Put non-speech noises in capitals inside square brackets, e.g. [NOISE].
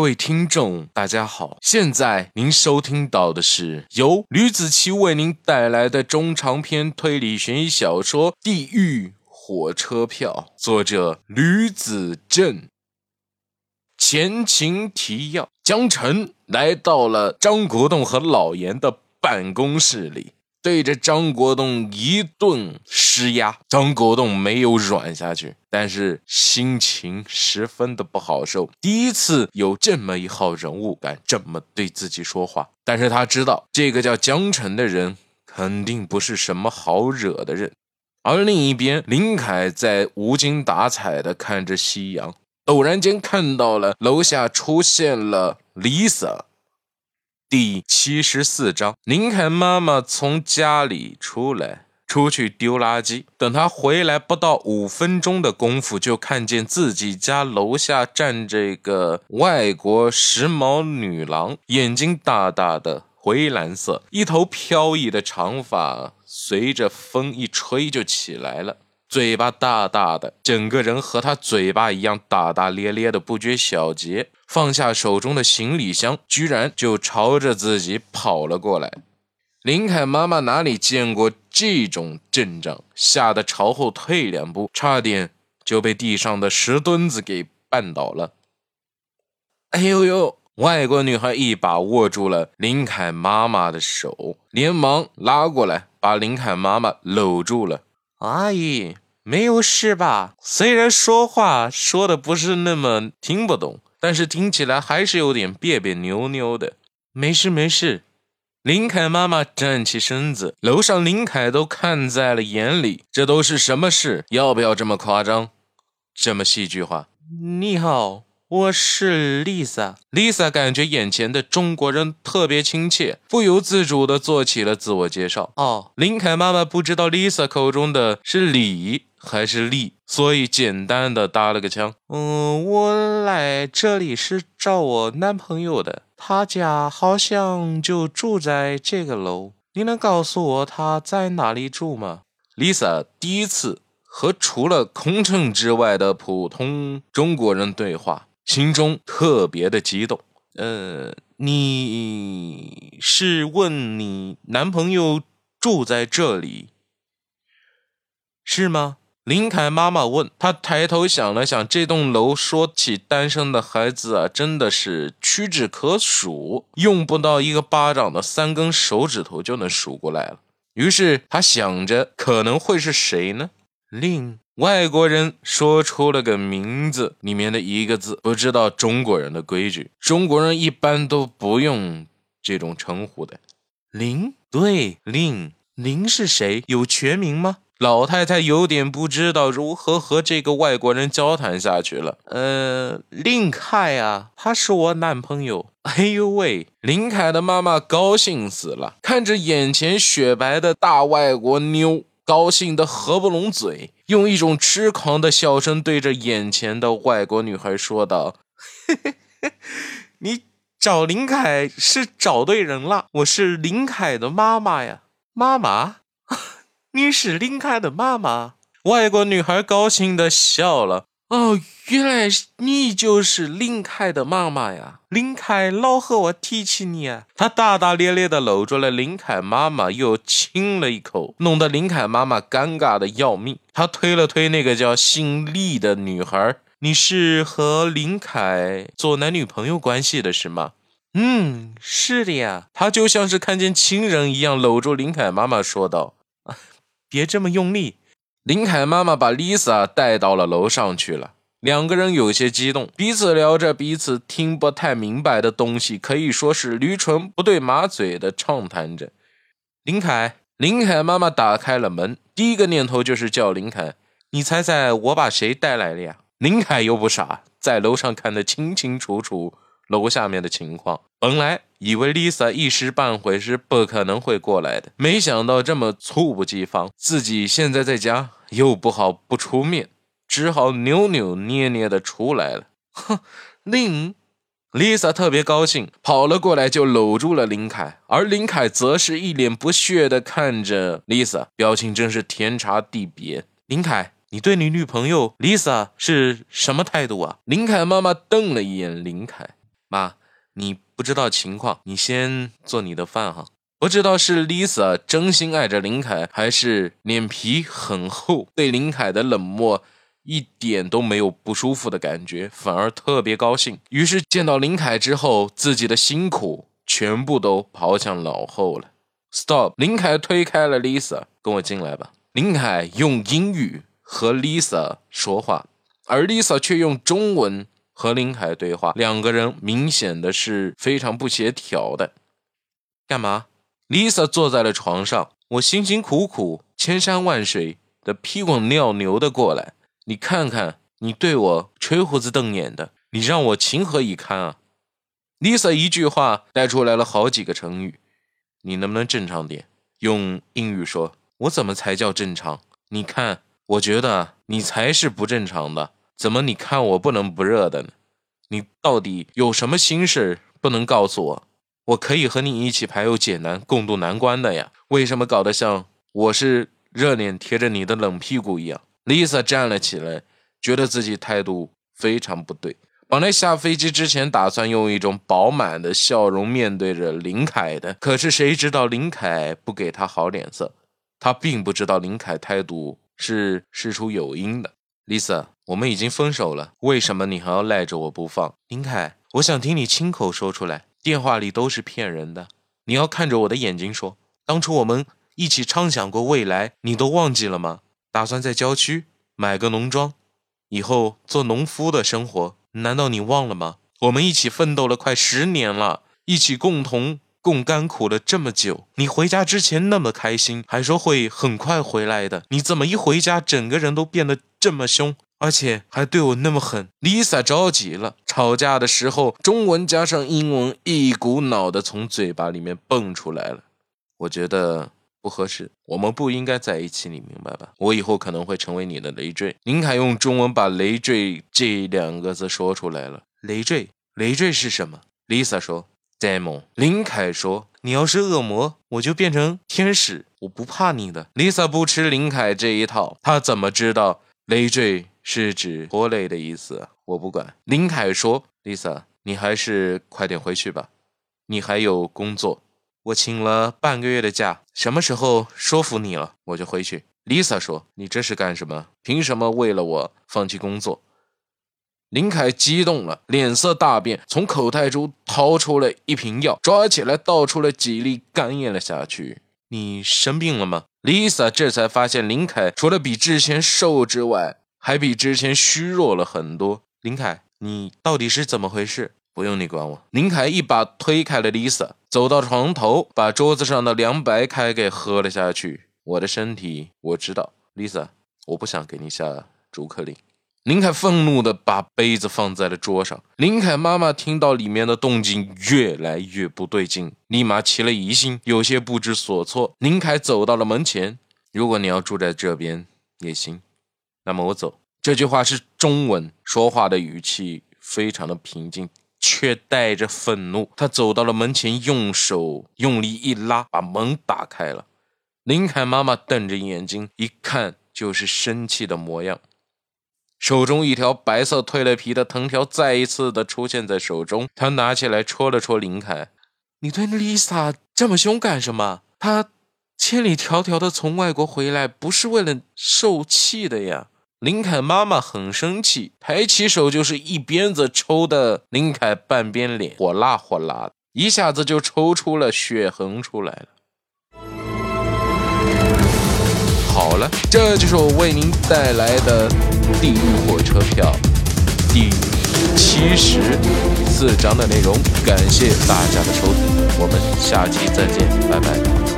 各位听众，大家好！现在您收听到的是由吕子奇为您带来的中长篇推理悬疑小说《地狱火车票》，作者吕子正。前情提要：江晨来到了张国栋和老严的办公室里。对着张国栋一顿施压，张国栋没有软下去，但是心情十分的不好受。第一次有这么一号人物敢这么对自己说话，但是他知道这个叫江晨的人肯定不是什么好惹的人。而另一边，林凯在无精打采的看着夕阳，偶然间看到了楼下出现了 Lisa。第七十四章，林凯妈妈从家里出来，出去丢垃圾。等她回来不到五分钟的功夫，就看见自己家楼下站着一个外国时髦女郎，眼睛大大的，灰蓝色，一头飘逸的长发随着风一吹就起来了。嘴巴大大的，整个人和他嘴巴一样大大咧咧的，不拘小节。放下手中的行李箱，居然就朝着自己跑了过来。林凯妈妈哪里见过这种阵仗，吓得朝后退两步，差点就被地上的石墩子给绊倒了。哎呦呦！外国女孩一把握住了林凯妈妈的手，连忙拉过来，把林凯妈妈搂住了。阿姨，没有事吧？虽然说话说的不是那么听不懂，但是听起来还是有点别别扭扭的。没事没事。林凯妈妈站起身子，楼上林凯都看在了眼里。这都是什么事？要不要这么夸张，这么戏剧化？你好。我是 Lisa。Lisa 感觉眼前的中国人特别亲切，不由自主地做起了自我介绍。哦，林凯妈妈不知道 Lisa 口中的是李还是丽，所以简单的搭了个腔。嗯，我来这里是找我男朋友的，他家好像就住在这个楼。你能告诉我他在哪里住吗？Lisa 第一次和除了空乘之外的普通中国人对话。心中特别的激动。呃，你是问你男朋友住在这里，是吗？林凯妈妈问他，抬头想了想，这栋楼说起单身的孩子啊，真的是屈指可数，用不到一个巴掌的三根手指头就能数过来了。于是他想着，可能会是谁呢？林。外国人说出了个名字里面的一个字，不知道中国人的规矩。中国人一般都不用这种称呼的。林，对，林，林是谁？有全名吗？老太太有点不知道如何和这个外国人交谈下去了。呃，林凯啊，他是我男朋友。哎呦喂，林凯的妈妈高兴死了，看着眼前雪白的大外国妞。高兴的合不拢嘴，用一种痴狂的笑声对着眼前的外国女孩说道：“ [LAUGHS] 你找林凯是找对人了，我是林凯的妈妈呀，妈妈，[LAUGHS] 你是林凯的妈妈。”外国女孩高兴的笑了。哦，原来你就是林凯的妈妈呀！林凯老和我提起你啊，他大大咧咧的搂住了林凯妈妈，又亲了一口，弄得林凯妈妈尴尬的要命。他推了推那个叫姓厉的女孩：“你是和林凯做男女朋友关系的是吗？”“嗯，是的呀。”他就像是看见亲人一样搂住林凯妈妈说道：“别这么用力。”林凯妈妈把 Lisa 带到了楼上去了，两个人有些激动，彼此聊着彼此听不太明白的东西，可以说是驴唇不对马嘴的畅谈着。林凯，林凯妈妈打开了门，第一个念头就是叫林凯。你猜猜我把谁带来了呀？林凯又不傻，在楼上看得清清楚楚。楼下面的情况，本来以为 Lisa 一时半会是不可能会过来的，没想到这么猝不及防，自己现在在家又不好不出面，只好扭扭捏捏的出来了。哼，林，Lisa 特别高兴，跑了过来就搂住了林凯，而林凯则是一脸不屑的看着 Lisa，表情真是天差地别。林凯，你对你女朋友 Lisa 是什么态度啊？林凯妈妈瞪了一眼林凯。妈，你不知道情况，你先做你的饭哈。不知道是 Lisa 真心爱着林凯，还是脸皮很厚，对林凯的冷漠一点都没有不舒服的感觉，反而特别高兴。于是见到林凯之后，自己的辛苦全部都抛向脑后了。Stop！林凯推开了 Lisa，跟我进来吧。林凯用英语和 Lisa 说话，而 Lisa 却用中文和林凯对话，两个人明显的是非常不协调的。干嘛？Lisa 坐在了床上，我辛辛苦苦、千山万水的屁滚尿流的过来，你看看，你对我吹胡子瞪眼的，你让我情何以堪啊！Lisa 一句话带出来了好几个成语，你能不能正常点？用英语说，我怎么才叫正常？你看，我觉得你才是不正常的，怎么你看我不冷不热的呢？你到底有什么心事不能告诉我？我可以和你一起排忧解难，共度难关的呀。为什么搞得像我是热脸贴着你的冷屁股一样？Lisa 站了起来，觉得自己态度非常不对。本来下飞机之前打算用一种饱满的笑容面对着林凯的，可是谁知道林凯不给他好脸色。他并不知道林凯态度是事出有因的。Lisa，我们已经分手了，为什么你还要赖着我不放？林凯，我想听你亲口说出来。电话里都是骗人的，你要看着我的眼睛说。当初我们一起畅想过未来，你都忘记了吗？打算在郊区买个农庄，以后做农夫的生活，难道你忘了吗？我们一起奋斗了快十年了，一起共同共甘苦了这么久。你回家之前那么开心，还说会很快回来的，你怎么一回家，整个人都变得这么凶？而且还对我那么狠，Lisa 着急了。吵架的时候，中文加上英文，一股脑的从嘴巴里面蹦出来了。我觉得不合适，我们不应该在一起，你明白吧？我以后可能会成为你的累赘。林凯用中文把“累赘”这两个字说出来了。累赘，累赘是什么？Lisa 说：“Demon。”林凯说：“你要是恶魔，我就变成天使，我不怕你的。”Lisa 不吃林凯这一套，他怎么知道累赘？是指拖累的意思，我不管。林凯说：“Lisa，你还是快点回去吧，你还有工作。我请了半个月的假，什么时候说服你了，我就回去。”Lisa 说：“你这是干什么？凭什么为了我放弃工作？”林凯激动了，脸色大变，从口袋中掏出了一瓶药，抓起来倒出了几粒，干咽了下去。你生病了吗？Lisa 这才发现林凯除了比之前瘦之外，还比之前虚弱了很多，林凯，你到底是怎么回事？不用你管我。林凯一把推开了 Lisa，走到床头，把桌子上的凉白开给喝了下去。我的身体我知道，Lisa，我不想给你下逐客令。林凯愤怒地把杯子放在了桌上。林凯妈妈听到里面的动静越来越不对劲，立马起了疑心，有些不知所措。林凯走到了门前，如果你要住在这边也行。那么我走。这句话是中文，说话的语气非常的平静，却带着愤怒。他走到了门前，用手用力一拉，把门打开了。林凯妈妈瞪着眼睛，一看就是生气的模样。手中一条白色蜕了皮的藤条再一次的出现在手中，他拿起来戳了戳林凯：“你对丽萨这么凶干什么？她……”千里迢迢的从外国回来，不是为了受气的呀！林凯妈妈很生气，抬起手就是一鞭子抽的林凯半边脸，火辣火辣的，一下子就抽出了血痕出来了。好了，这就是我为您带来的《地狱火车票》第七十四章的内容。感谢大家的收听，我们下期再见，拜拜。